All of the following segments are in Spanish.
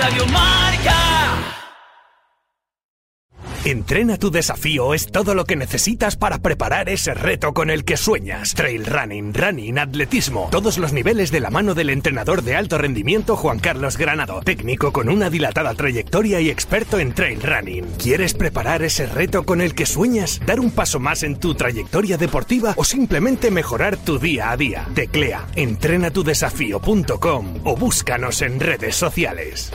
Radio Marca. Entrena tu desafío es todo lo que necesitas para preparar ese reto con el que sueñas. Trail running, running, atletismo, todos los niveles de la mano del entrenador de alto rendimiento Juan Carlos Granado, técnico con una dilatada trayectoria y experto en trail running. ¿Quieres preparar ese reto con el que sueñas? ¿Dar un paso más en tu trayectoria deportiva o simplemente mejorar tu día a día? Teclea entrenatudesafío.com o búscanos en redes sociales.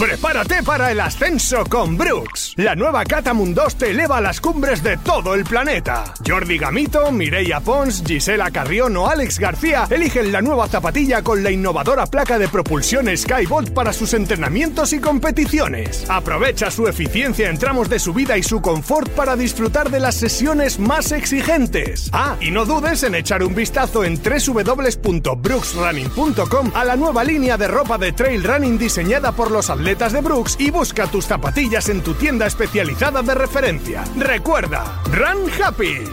Prepárate para el ascenso con Brooks. La nueva Catamund 2 te eleva a las cumbres de todo el planeta. Jordi Gamito, Mireia Pons, Gisela Carrión o Alex García eligen la nueva zapatilla con la innovadora placa de propulsión Skybot para sus entrenamientos y competiciones. Aprovecha su eficiencia en tramos de subida y su confort para disfrutar de las sesiones más exigentes. Ah, y no dudes en echar un vistazo en www.brooksrunning.com a la nueva línea de ropa de trail running diseñada por los atletas de Brooks y busca tus zapatillas en tu tienda especializada de referencia. Recuerda, Run Happy.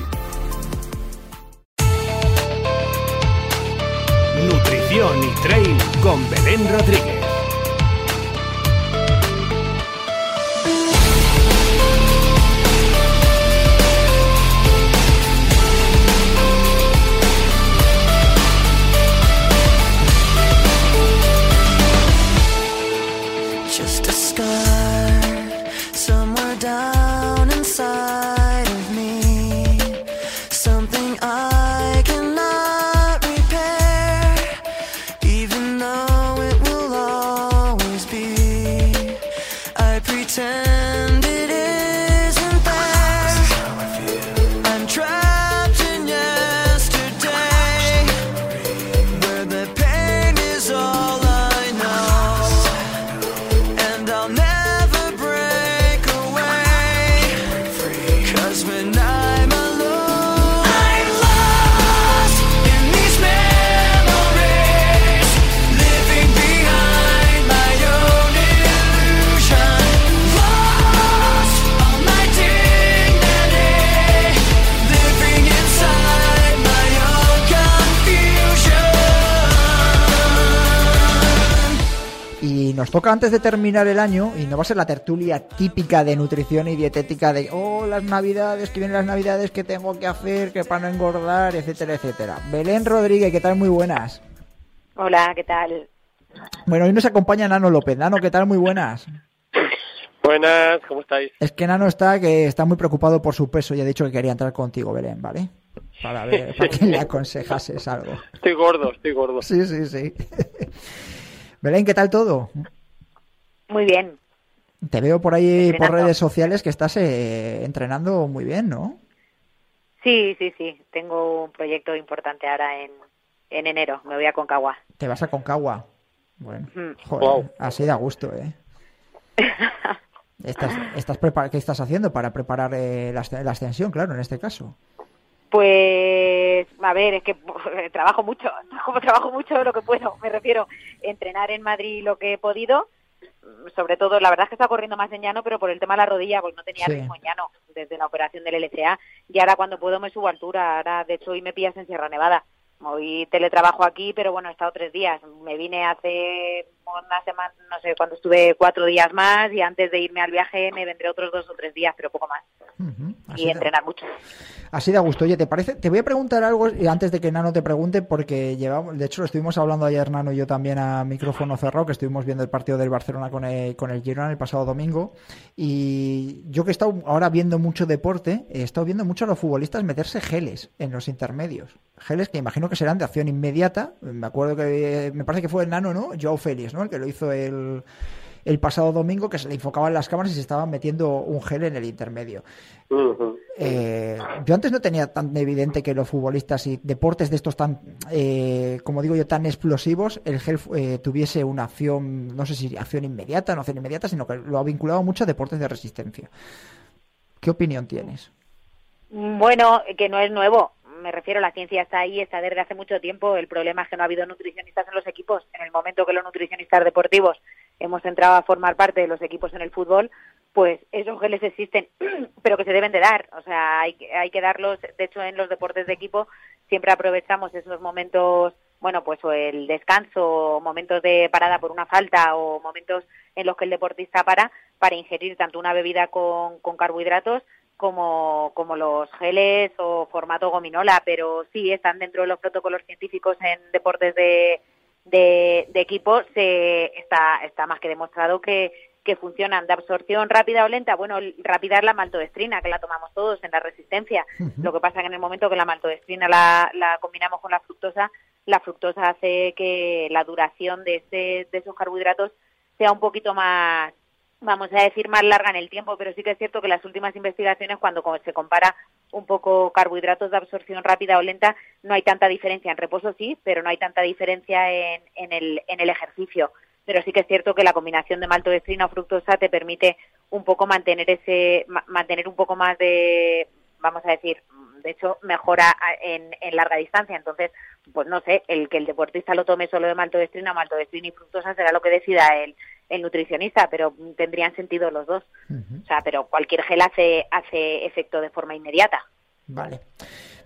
Nutrición y Trail con Belén Rodríguez. Cause when I'm nos toca antes de terminar el año, y no va a ser la tertulia típica de nutrición y dietética de, oh, las navidades, que vienen las navidades, que tengo que hacer, que para no engordar, etcétera, etcétera. Belén Rodríguez, ¿qué tal? Muy buenas. Hola, ¿qué tal? Bueno, hoy nos acompaña Nano López. Nano, ¿qué tal? Muy buenas. Buenas, ¿cómo estáis? Es que Nano está que está muy preocupado por su peso y ha dicho que quería entrar contigo, Belén, ¿vale? Para ver, para que le aconsejases algo. Estoy gordo, estoy gordo. Sí, sí, sí. Belén, ¿qué tal todo? Muy bien. Te veo por ahí por redes sociales que estás eh, entrenando muy bien, ¿no? Sí, sí, sí. Tengo un proyecto importante ahora en, en enero. Me voy a Concagua. Te vas a Concagua. Bueno, Mm. joder, Wow. así da gusto, ¿eh? Estás, estás ¿Qué estás haciendo para preparar eh, la, la ascensión, claro, en este caso? Pues, a ver, es que trabajo mucho, como trabajo mucho lo que puedo, me refiero entrenar en Madrid lo que he podido, sobre todo, la verdad es que estaba corriendo más en llano, pero por el tema de la rodilla, pues no tenía Sí. ritmo en llano desde la operación del LCA, y ahora cuando puedo me subo a altura, ahora de hecho hoy me pillas en Sierra Nevada, hoy teletrabajo aquí, pero bueno, he estado tres días, me vine hace una semana, no sé, cuando estuve cuatro días más, y antes de irme al viaje me vendré otros dos o tres días, pero poco más, y entrenar mucho. Así da gusto. Oye, ¿te parece? Te voy a preguntar algo y antes de que Nano te pregunte, porque llevamos, de hecho, lo estuvimos hablando ayer Nano y yo también a micrófono cerrado, que estuvimos viendo el partido del Barcelona con el, con el Girona el pasado domingo. Y yo que he estado ahora viendo mucho deporte, he estado viendo mucho a los futbolistas meterse geles en los intermedios. Geles que imagino que serán de acción inmediata. Me acuerdo que me parece que fue el Nano, ¿no? Joao Félix, ¿no? El que lo hizo el, el pasado domingo, que se le enfocaban las cámaras y se estaban metiendo un gel en el intermedio. Eh, yo antes no tenía tan evidente que los futbolistas y deportes de estos tan, eh, como digo yo, tan explosivos, el gel eh, tuviese una acción, no sé si acción inmediata, no acción inmediata, sino que lo ha vinculado mucho a deportes de resistencia. ¿Qué opinión tienes? Bueno, que no es nuevo. Me refiero, la ciencia está ahí, está desde hace mucho tiempo. El problema es que no ha habido nutricionistas en los equipos. En el momento que los nutricionistas deportivos hemos entrado a formar parte de los equipos en el fútbol, pues esos geles existen, pero que se deben de dar. O sea, hay, hay que darlos. De hecho, en los deportes de equipo siempre aprovechamos esos momentos bueno, pues o el descanso, o momentos de parada por una falta o momentos en los que el deportista para para ingerir tanto una bebida con, con carbohidratos como, como los geles o formato gominola, pero sí están dentro de los protocolos científicos en deportes de, de, de equipo, se, está, está más que demostrado que, que funcionan de absorción rápida o lenta. Bueno, rápida es la maltodestrina, que la tomamos todos en la resistencia. Lo que pasa que en el momento que la maltodestrina la, la combinamos con la fructosa, la fructosa hace que la duración de, ese, de esos carbohidratos sea un poquito más, vamos a decir, más larga en el tiempo, pero sí que es cierto que las últimas investigaciones, cuando se compara un poco carbohidratos de absorción rápida o lenta, no hay tanta diferencia. En reposo sí, pero no hay tanta diferencia en, en, el, en el ejercicio. Pero sí que es cierto que la combinación de maltodextrina o fructosa te permite un poco mantener ese, ma- mantener un poco más de, vamos a decir, de hecho mejora en, en larga distancia. Entonces, pues no sé, el que el deportista lo tome solo de maltodextrina, maltodextrina y fructosa será lo que decida el, el nutricionista, pero tendrían sentido los dos. O sea, pero cualquier gel hace, hace efecto de forma inmediata. Vale.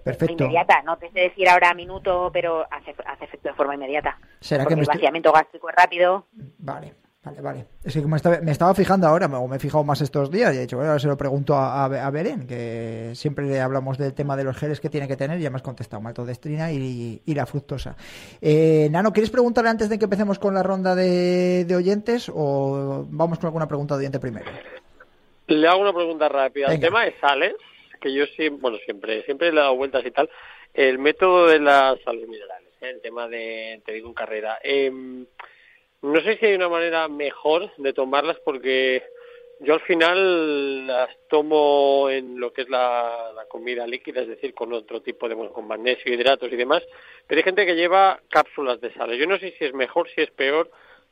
Perfecto. Inmediata, no te sé decir ahora minuto, pero hace, hace efecto de forma inmediata. ¿Será que Porque me el estoy- vaciamiento gástrico es rápido. Vale, vale, vale. Es que me estaba, me estaba fijando ahora, o me he fijado más estos días, y he dicho, bueno, ahora se lo pregunto a, a, Belén, que siempre le hablamos del tema de los geles que tiene que tener, y ya me has contestado, maltodestrina y, y la fructosa. Eh, Nano, ¿quieres preguntarle antes de que empecemos con la ronda de, de oyentes, o vamos con alguna pregunta de oyente primero? Le hago una pregunta rápida. Venga. El tema de sales, que yo sí, bueno, siempre, siempre le he dado vueltas y tal. El método de las sales minerales, ¿eh? el tema de, te digo en carrera. Em, no sé si hay una manera mejor de tomarlas porque yo al final las tomo en lo que es la, la comida líquida, es decir, con otro tipo de, bueno, con magnesio, hidratos y demás. Pero hay gente que lleva cápsulas de sales. Yo no sé si es mejor, si es peor,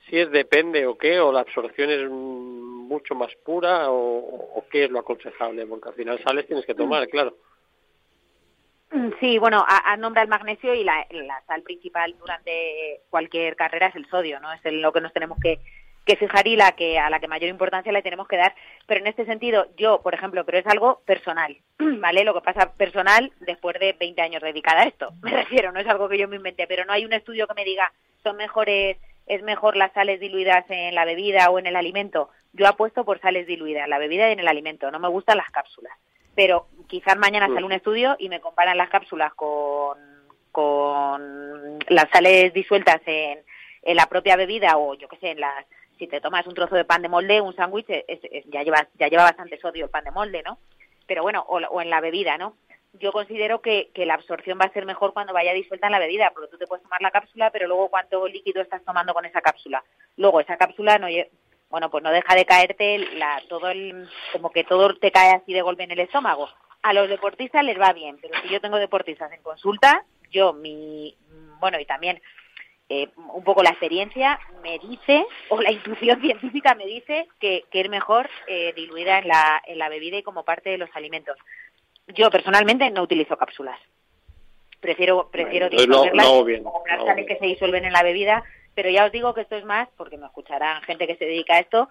si es depende o qué, o la absorción es mm, mucho más pura o, o qué es lo aconsejable, porque al final sales tienes que tomar, claro. Sí, bueno, a, a nombre el magnesio y la, sal principal durante cualquier carrera es el sodio, ¿no? Es lo que nos tenemos que, que fijar y la que a la que mayor importancia le tenemos que dar. Pero en este sentido, yo, por ejemplo, pero es algo personal, ¿vale? Lo que pasa personal después de 20 años dedicada a esto, me refiero, no es algo que yo me inventé, pero no hay un estudio que me diga son mejores, es mejor las sales diluidas en la bebida o en el alimento. Yo apuesto por sales diluidas en la bebida y en el alimento, no me gustan las cápsulas pero quizás mañana Mm. sale un estudio y me comparan las cápsulas con, con las sales disueltas en, en la propia bebida o yo qué sé, en las si te tomas un trozo de pan de molde, un sándwich, ya lleva ya lleva bastante sodio el pan de molde, ¿no? Pero bueno, o, o en la bebida, ¿no? Yo considero que, que la absorción va a ser mejor cuando vaya disuelta en la bebida, porque tú te puedes tomar la cápsula, pero luego cuánto líquido estás tomando con esa cápsula. Luego esa cápsula no lle- bueno, pues no deja de caerte la, todo el, como que todo te cae así de golpe en el estómago. A los deportistas les va bien, pero si yo tengo deportistas en consulta, yo mi, bueno, y también eh, un poco la experiencia me dice, o la intuición científica me dice que, que es mejor eh, diluida en la, en la bebida y como parte de los alimentos. Yo personalmente no utilizo cápsulas. Prefiero, prefiero no- disolverlas no bien, que se disuelven en la bebida, pero ya os digo que esto es más, porque me escucharán gente que se dedica a esto,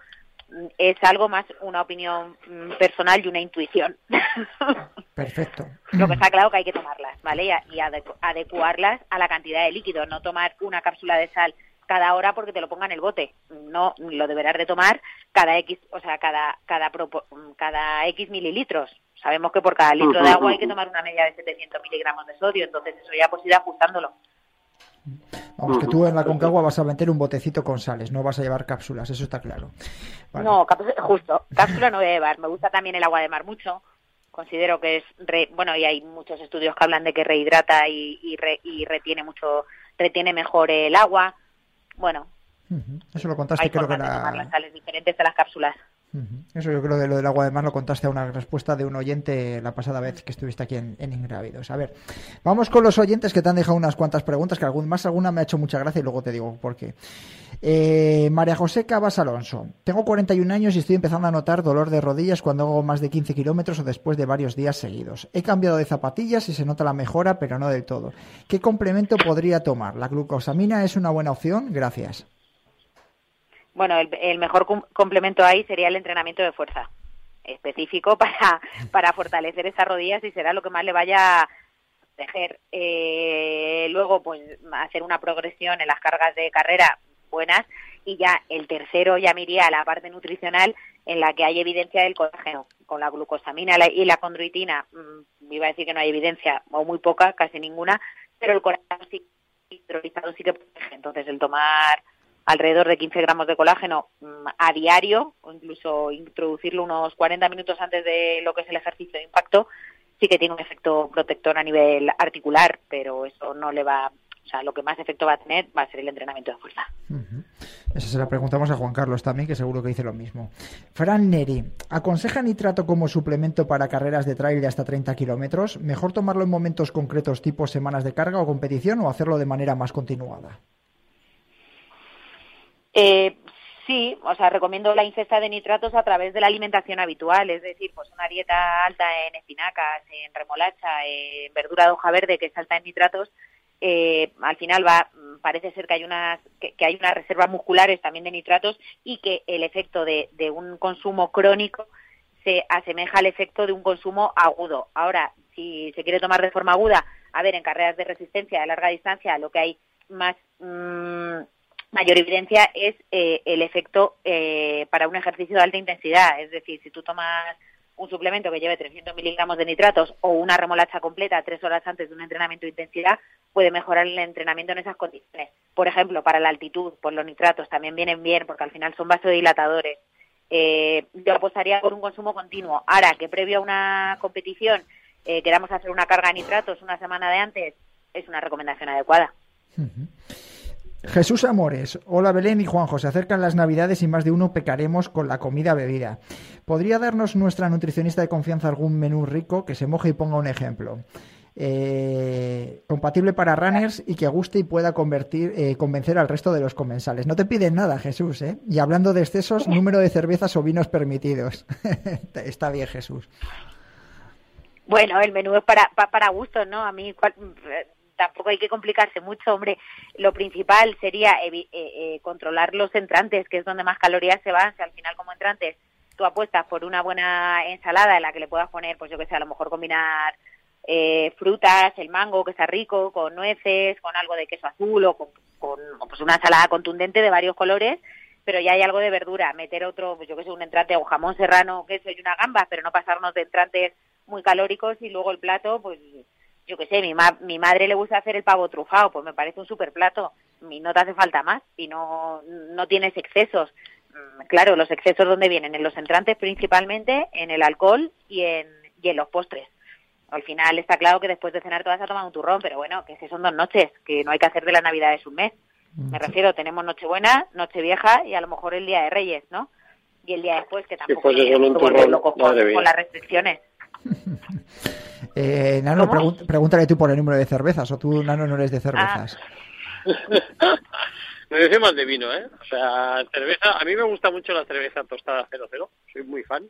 es algo más una opinión mm, personal y una intuición. Perfecto. Lo que está claro que hay que tomarlas, ¿vale? Y, adecu- adecuarlas a la cantidad de líquido, no tomar una cápsula de sal cada hora porque te lo ponga en el bote. No, lo deberás de tomar cada X, o sea, cada cada cada X mililitros. Sabemos que por cada litro de agua hay que tomar una media de 700 miligramos de sodio, entonces eso ya pues ir ajustándolo. Vamos, que tú en la Concagua vas a meter un botecito con sales, no vas a llevar cápsulas, eso está claro. Vale. No, justo, cápsula no voy a llevar. Me gusta también el agua de mar mucho. Considero que es, re- bueno, y hay muchos estudios que hablan de que rehidrata y, y, re- y retiene mucho, retiene mejor el agua. Bueno. Eso lo contaste, hay creo que formas de tomar la... las sales diferentes a las cápsulas. Eso yo creo de lo del agua de mar lo contaste a una respuesta de un oyente la pasada vez que estuviste aquí en, en Ingrávidos. A ver, vamos con los oyentes que te han dejado unas cuantas preguntas, que algún, más alguna me ha hecho mucha gracia y luego te digo por qué. Eh, María José Cabas Alonso. Tengo 41 años y estoy empezando a notar dolor de rodillas cuando hago más de 15 kilómetros o después de varios días seguidos. He cambiado de zapatillas y se nota la mejora, pero no del todo. ¿Qué complemento podría tomar? ¿La glucosamina es una buena opción? Gracias. Bueno, el, el mejor complemento ahí sería el entrenamiento de fuerza específico para, para fortalecer esas rodillas y será lo que más le vaya proteger. Eh, luego, pues hacer una progresión en las cargas de carrera buenas y ya el tercero ya me a la parte nutricional en la que hay evidencia del colágeno. Con la glucosamina y la condroitina, mm, iba a decir que no hay evidencia, o muy poca, casi ninguna, pero el colágeno sí, sí que protege. Entonces, el tomar alrededor de 15 gramos de colágeno mm, a diario, o incluso introducirlo unos 40 minutos antes de lo que es el ejercicio de impacto, sí que tiene un efecto protector a nivel articular, pero eso no le va, o sea, lo que más efecto va a tener va a ser el entrenamiento de fuerza. Ujú. Esa se la preguntamos a Juan Carlos también, que seguro que dice lo mismo. Fran Neri, ¿aconseja nitrato como suplemento para carreras de trail de hasta 30 kilómetros? ¿Mejor tomarlo en momentos concretos tipo semanas de carga o competición o hacerlo de manera más continuada? Eh, sí, o sea, recomiendo la ingesta de nitratos a través de la alimentación habitual, es decir, pues una dieta alta en espinacas, en remolacha, en verdura de hoja verde que es alta en nitratos, eh, al final va, parece ser que hay unas que, que hay unas reservas musculares también de nitratos y que el efecto de, de un consumo crónico se asemeja al efecto de un consumo agudo. Ahora, si se quiere tomar de forma aguda, a ver, en carreras de resistencia de larga distancia, lo que hay más mm, mayor evidencia es eh, el efecto eh, para un ejercicio de alta intensidad. Es decir, si tú tomas un suplemento que lleve 300 miligramos de nitratos o una remolacha completa tres horas antes de un entrenamiento de intensidad, puede mejorar el entrenamiento en esas condiciones. Por ejemplo, para la altitud, pues los nitratos también vienen bien porque al final son vasodilatadores. Eh, yo apostaría por un consumo continuo. Ahora, que previo a una competición eh, queramos hacer una carga de nitratos una semana de antes, es una recomendación adecuada. Jesús Amores, hola Belén y Juanjo, se acercan las navidades y más de uno pecaremos con la comida bebida. ¿Podría darnos nuestra nutricionista de confianza algún menú rico que se moje y ponga un ejemplo? Eh, compatible para runners y que guste y pueda convertir, eh, convencer al resto de los comensales. No te piden nada, Jesús, ¿eh? Y hablando de excesos, número de cervezas o vinos permitidos. Está bien, Jesús. Bueno, el menú es para, pa- para gustos, ¿no? A mí tampoco hay que complicarse mucho, hombre. Lo principal sería eh, eh, controlar los entrantes, que es donde más calorías se van. Si al final como entrantes tú apuestas por una buena ensalada en la que le puedas poner, pues yo que sé, a lo mejor combinar eh, frutas, el mango que está rico, con nueces, con algo de queso azul o con, pues una ensalada contundente de varios colores, pero ya hay algo de verdura, meter otro, pues yo que sé, un entrante o jamón serrano, queso y una gamba, pero no pasarnos de entrantes muy calóricos y luego el plato, pues yo que sé, mi, ma- mi madre le gusta hacer el pavo trufado, pues me parece un super plato, y no te hace falta más y no, no tienes excesos. Mm, Claro, los excesos donde vienen, en los entrantes principalmente, en el alcohol y en, y en los postres. Al final está claro que después de cenar te vas a tomar un turrón, pero bueno, que si son dos noches, que no hay que hacer de la Navidad es un mes. Me refiero, tenemos Nochebuena, Nochevieja y a lo mejor el Día de Reyes, ¿no? Y el día después, que tampoco pues nos eso, tenemos un turrón, locos con, con las restricciones. Eh, Nano, pregun- pregúntale tú por el número de cervezas, o tú, Nano, no eres de cervezas. Me decía más de vino, ¿eh? O sea, cerveza, a mí me gusta mucho la cerveza tostada 00, soy muy fan,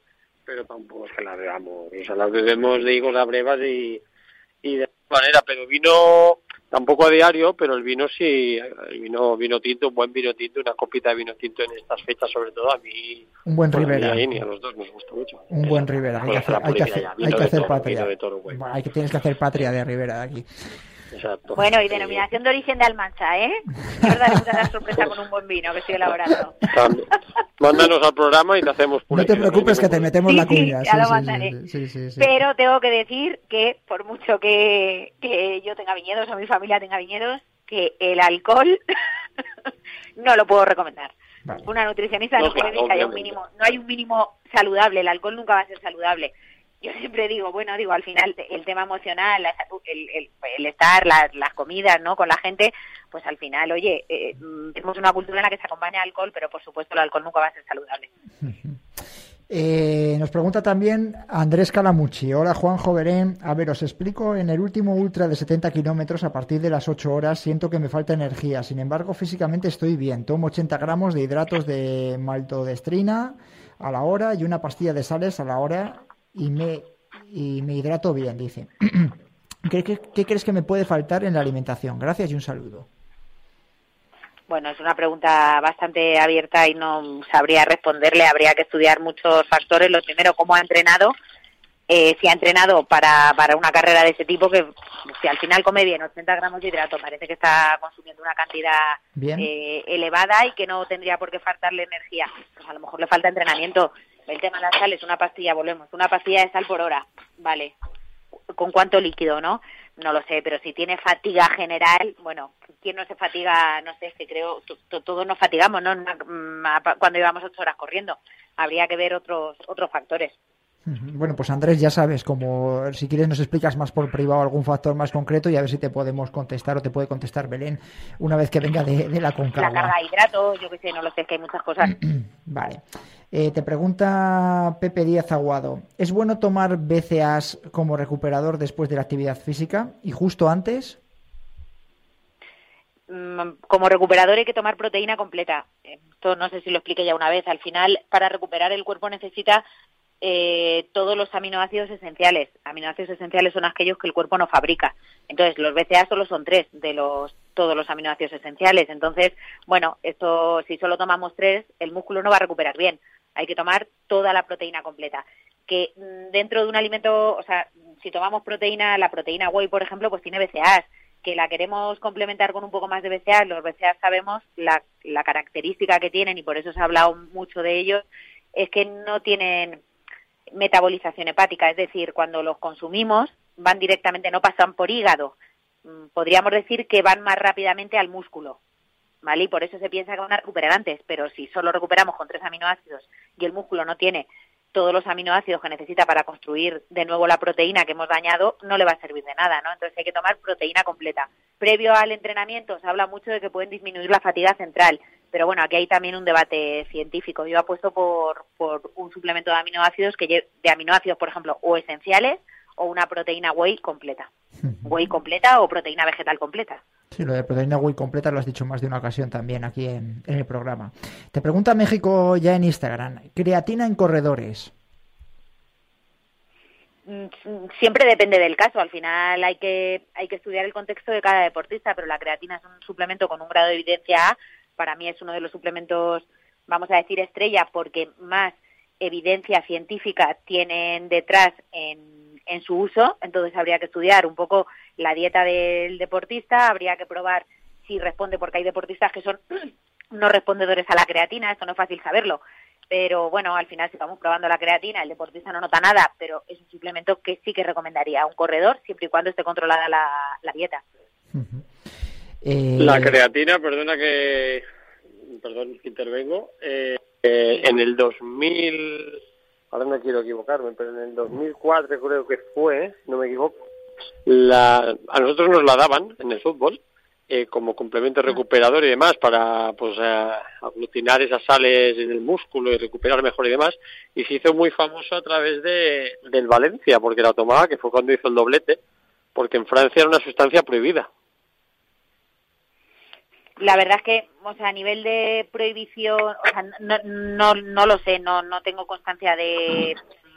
pero tampoco es que la bebamos, o sea, la bebemos, digo, las brevas y, y de manera, pero vino tampoco a diario, pero el vino sí, el vino, vino tinto, un buen vino tinto, una copita de vino tinto en estas fechas sobre todo, a mí, Un buen bueno, Rivera. ni a, ni a los dos nos gusta mucho. Un buen Rivera. Hay que hacer, hay que hacer, hay que hacer patria. De toro, güey. Hay que, tienes que hacer patria de Rivera de aquí. Exacto. Bueno, y denominación de origen de Almansa, ¿eh? Yo os una sorpresa con un buen vino que estoy elaborando. También. Mándanos al programa y te hacemos No publicidad. te preocupes que te metemos Sí, la sí, cuña. ya Sí, lo sí, mandaré. sí, sí, sí, sí. Pero tengo que decir que, por mucho que, que yo tenga viñedos o mi familia tenga viñedos, que el alcohol no lo puedo recomendar. Vale. Una nutricionista No, no, puede claro, decir que haya un mínimo, no hay un mínimo saludable, el alcohol nunca va a ser saludable. Yo siempre digo, bueno, digo, al final el tema emocional, la salud, el, estar, la- las comidas, ¿no? Con la gente, pues al final, oye, eh, mm, tenemos una cultura en la que se acompaña alcohol, pero por supuesto el alcohol nunca va a ser saludable. Eh, nos pregunta también Andrés Calamucci. Hola Juanjo Berén. A ver, os explico. En el último ultra de 70 kilómetros, a partir de las 8 horas, siento que me falta energía. Sin embargo, físicamente estoy bien. Tomo 80 gramos de hidratos de maltodestrina a la hora y una pastilla de sales a la hora y me, y me hidrato bien, dice. ¿Qué, qué, qué crees que me puede faltar en la alimentación? Gracias y un saludo. Bueno, es una pregunta bastante abierta y no sabría responderle. Habría que estudiar muchos factores. Lo primero, cómo ha entrenado eh, si ha entrenado para, para una carrera de ese tipo, que si al final come bien 80 gramos de hidrato, parece que está consumiendo una cantidad Bien. eh, elevada y que no tendría por qué faltarle energía. Pues a lo mejor le falta entrenamiento. El tema de la sal es una pastilla, volvemos, una pastilla de sal por hora, vale. ¿Con cuánto líquido, no? No lo sé, pero si tiene fatiga general, bueno, ¿quién no se fatiga? No sé, es que creo, to- to- todos nos fatigamos, ¿no? Cuando llevamos ocho horas corriendo. Habría que ver otros otros factores. Bueno, pues Andrés, ya sabes, como si quieres nos explicas más por privado algún factor más concreto y a ver si te podemos contestar o te puede contestar Belén una vez que venga de, de la La Concagua. carga de hidrato, yo qué sé, no lo sé, es que hay muchas cosas. Vale. Eh, te pregunta Pepe Díaz Aguado, ¿es bueno tomar BCAs como recuperador después de la actividad física y justo antes? Mm, como recuperador hay que tomar proteína completa. Esto no sé si lo expliqué ya una vez. Al final, para recuperar el cuerpo necesita eh, todos los aminoácidos esenciales. Aminoácidos esenciales son aquellos que el cuerpo no fabrica. Entonces, los BCA solo son tres de los todos los aminoácidos esenciales. Entonces, bueno, esto si solo tomamos tres, el músculo no va a recuperar bien. Hay que tomar toda la proteína completa. Que mm, dentro de un alimento, o sea, si tomamos proteína, la proteína whey, por ejemplo, pues tiene BCAAs que la queremos complementar con un poco más de BCA, los BCA sabemos la, la característica que tienen y por eso se ha hablado mucho de ellos, es que no tienen metabolización hepática, es decir, cuando los consumimos van directamente, no pasan por hígado, Mm, podríamos decir que van más rápidamente al músculo, ¿vale? Y por eso se piensa que van a recuperar antes, pero si solo recuperamos con tres aminoácidos y el músculo no tiene todos los aminoácidos que necesita para construir de nuevo la proteína que hemos dañado, no le va a servir de nada, ¿no? Entonces hay que tomar proteína completa. Previo al entrenamiento se habla mucho de que pueden disminuir la fatiga central, pero bueno, aquí hay también un debate científico. Yo apuesto por, por un suplemento de aminoácidos que de aminoácidos, por ejemplo, o esenciales o una proteína whey completa. Whey completa o proteína vegetal completa. Sí, lo de proteína whey completa lo has dicho más de una ocasión también aquí en, en el programa. Te pregunta México ya en Instagram, creatina en corredores. Mm, siempre depende del caso. Al final hay que hay que estudiar el contexto de cada deportista, pero la creatina es un suplemento con un grado de evidencia A. Para mí es uno de los suplementos, vamos a decir, estrella, porque más evidencia científica tienen detrás en, en su uso. Entonces habría que estudiar un poco la dieta del deportista, habría que probar si responde, porque hay deportistas que son no respondedores a la creatina, esto no es fácil saberlo. Pero bueno, al final si vamos probando la creatina, el deportista no nota nada, pero es un suplemento que sí que recomendaría a un corredor siempre y cuando esté controlada la, la dieta. Eh, La creatina, perdona que perdón que intervengo, eh, eh, en el 2000, ahora no quiero equivocarme, pero en el 2004 creo que fue, no me equivoco, la, a nosotros nos la daban en el fútbol eh, como complemento recuperador y demás para pues eh, aglutinar esas sales en el músculo y recuperar mejor y demás. Y se hizo muy famoso a través de del Valencia porque la tomaba que fue cuando hizo el doblete porque en Francia era una sustancia prohibida La verdad es que, o sea, a nivel de prohibición, o sea, no, no, no lo sé, no, no tengo constancia de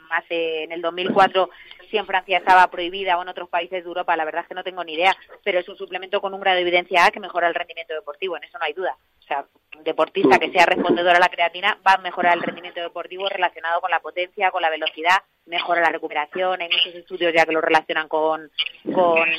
hace en el 2004 si en Francia estaba prohibida o en otros países de Europa, la verdad es que no tengo ni idea, pero es un suplemento con un grado de evidencia A que mejora el rendimiento deportivo, en eso no hay duda. O sea, un deportista que sea respondedor a la creatina va a mejorar el rendimiento deportivo relacionado con la potencia, con la velocidad, mejora la recuperación, hay muchos estudios ya que lo relacionan con, con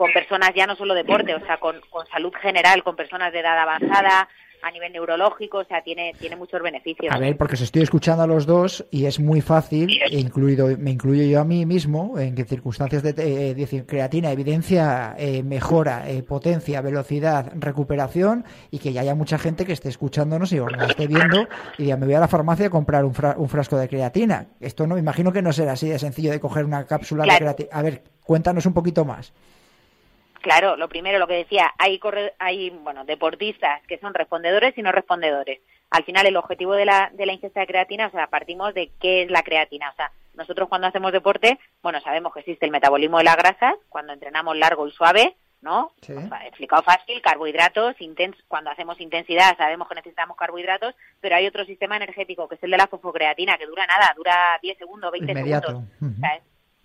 con personas ya no solo deporte, o sea, con, con salud general, con personas de edad avanzada, a nivel neurológico, o sea, tiene, tiene muchos beneficios. A ver, porque os estoy escuchando a los dos y es muy fácil, e incluido, me incluyo yo a mí mismo, en que circunstancias de eh, decir, creatina, evidencia, eh, mejora, eh, potencia, velocidad, recuperación y que ya haya mucha gente que esté escuchándonos y os nos esté viendo y diga, me voy a la farmacia a comprar un, fra- un frasco de creatina. Esto no, imagino que no será así de sencillo de coger una cápsula de creatina. A ver, cuéntanos un poquito más. Claro, lo primero, lo que decía, hay, corre- hay bueno, deportistas que son respondedores y no respondedores. Al final, el objetivo de la, de la ingesta de creatina, o sea, partimos de qué es la creatina. O sea, nosotros cuando hacemos deporte, bueno, sabemos que existe el metabolismo de las grasas, cuando entrenamos largo y suave, ¿no? Sí. O sea, explicado fácil, carbohidratos, cuando hacemos intensidad sabemos que necesitamos carbohidratos, pero hay otro sistema energético que es el de la fosfocreatina, que dura nada, dura 10 segundos, 20 Inmediato. segundos. O sea,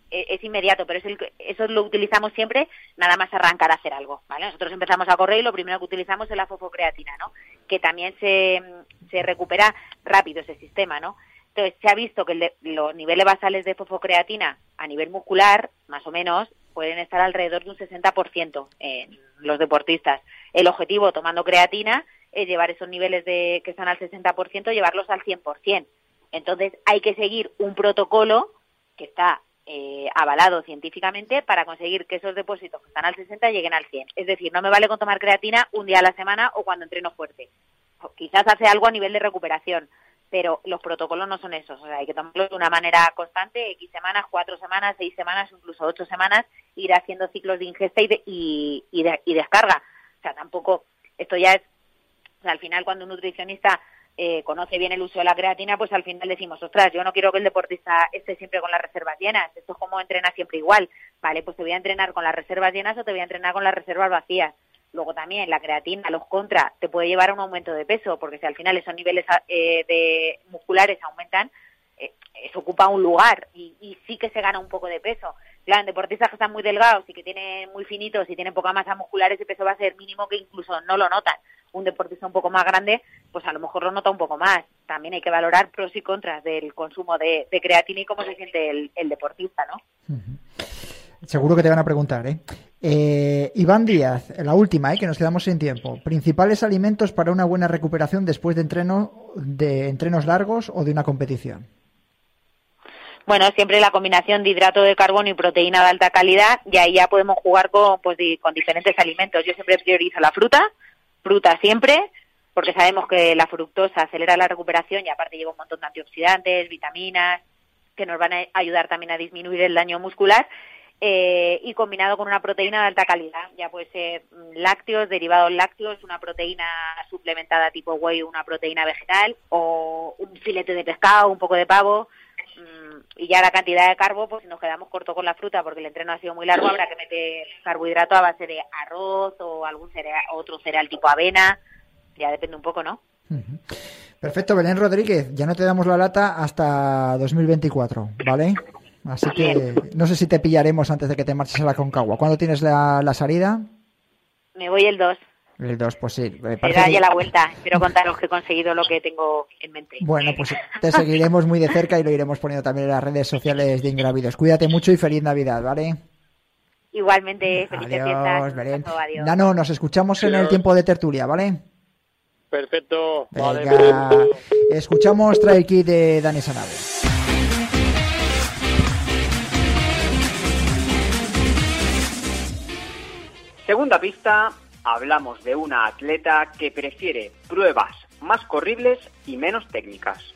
es, e- es inmediato, pero es el, eso lo utilizamos siempre nada más arrancar a hacer algo, ¿vale? Nosotros empezamos a correr y lo primero que utilizamos es la fosfocreatina, ¿no? Que también se, se recupera rápido ese sistema, ¿no? Entonces, se ha visto que los niveles basales de fosfocreatina a nivel muscular, más o menos, pueden estar alrededor de un 60% en los deportistas. El objetivo, tomando creatina, es llevar esos niveles de que están al 60%, llevarlos al 100%. Entonces, hay que seguir un protocolo que está eh, avalado científicamente para conseguir que esos depósitos que están al 60 lleguen al 100. Es decir, no me vale con tomar creatina un día a la semana o cuando entreno fuerte. Quizás hace algo a nivel de recuperación, pero los protocolos no son esos. O sea, hay que tomarlo de una manera constante, X semanas, cuatro semanas, seis semanas, incluso ocho semanas, ir haciendo ciclos de ingesta y, y de- y descarga. O sea, tampoco, esto ya es, o sea, al final cuando un nutricionista eh, conoce bien el uso de la creatina, pues al final decimos, ostras, yo no quiero que el deportista esté siempre con las reservas llenas, esto es como entrenar siempre igual, vale, pues te voy a entrenar con las reservas llenas o te voy a entrenar con las reservas vacías. Luego también la creatina, los contra, te puede llevar a un aumento de peso, porque si al final esos niveles eh, de musculares aumentan, eh, eso ocupa un lugar y, y sí que se gana un poco de peso. En deportistas que están muy delgados y que tienen muy finitos y tienen poca masa muscular, ese peso va a ser mínimo que incluso no lo notan. Un deportista un poco más grande, pues a lo mejor lo nota un poco más. También hay que valorar pros y contras del consumo de, de creatina y cómo se siente el, el deportista, ¿no? Seguro que te van a preguntar, ¿eh? Eh, Iván Díaz, la última, ¿eh? que nos quedamos sin tiempo. Principales alimentos para una buena recuperación después de entreno, de entrenos largos o de una competición. Bueno, siempre la combinación de hidrato de carbono y proteína de alta calidad y ahí ya podemos jugar con, pues, con diferentes alimentos. Yo siempre priorizo la fruta, fruta siempre, porque sabemos que la fructosa acelera la recuperación y aparte lleva un montón de antioxidantes, vitaminas, que nos van a ayudar también a disminuir el daño muscular. eh, y combinado con una proteína de alta calidad, ya puede ser mm, lácteos, derivados lácteos, una proteína suplementada tipo whey, una proteína vegetal o un filete de pescado, un poco de pavo, y ya la cantidad de carbo, pues si nos quedamos corto con la fruta porque el entreno ha sido muy largo, habrá que meter carbohidrato a base de arroz o algún cereal, otro cereal tipo avena, ya depende un poco, ¿no? Perfecto, Belén Rodríguez, ya no te damos la lata hasta 2024, ¿vale? Así que no sé si te pillaremos antes de que te marches a la Concagua. ¿Cuándo tienes la, la salida? Me voy el 2, El 2, pues sí. me será parece que- ya la vuelta. Espero contaros que he conseguido lo que tengo en mente. Bueno, pues te seguiremos muy de cerca y lo iremos poniendo también en las redes sociales de Ingravidos. Cuídate mucho y feliz Navidad, ¿vale? Igualmente, felices Adiós, fiestas. Adiós. Nano, nos escuchamos en el Adiós. tiempo de tertulia, ¿vale? Perfecto. Vale, Venga, perfecto. escuchamos Trail Kid de Dani Sanabria. Segunda pista, hablamos de una atleta que prefiere pruebas más corribles y menos técnicas.